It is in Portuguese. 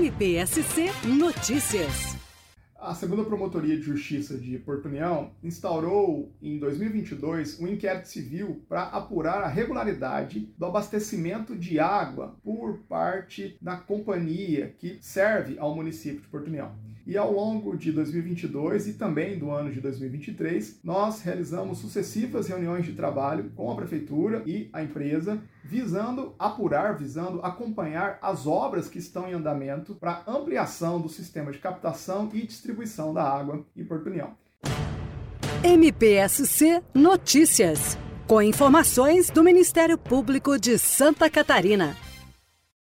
MPSC Notícias. A segunda Promotoria de Justiça de Porto União instaurou em 2022 um inquérito civil para apurar a regularidade do abastecimento de água por parte da companhia que serve ao município de Porto União. E ao longo de 2022 e também do ano de 2023, nós realizamos sucessivas reuniões de trabalho com a prefeitura e a empresa, visando apurar, visando acompanhar as obras que estão em andamento para ampliação do sistema de captação e distribuição da água em Porto União. MPSC Notícias, com informações do Ministério Público de Santa Catarina.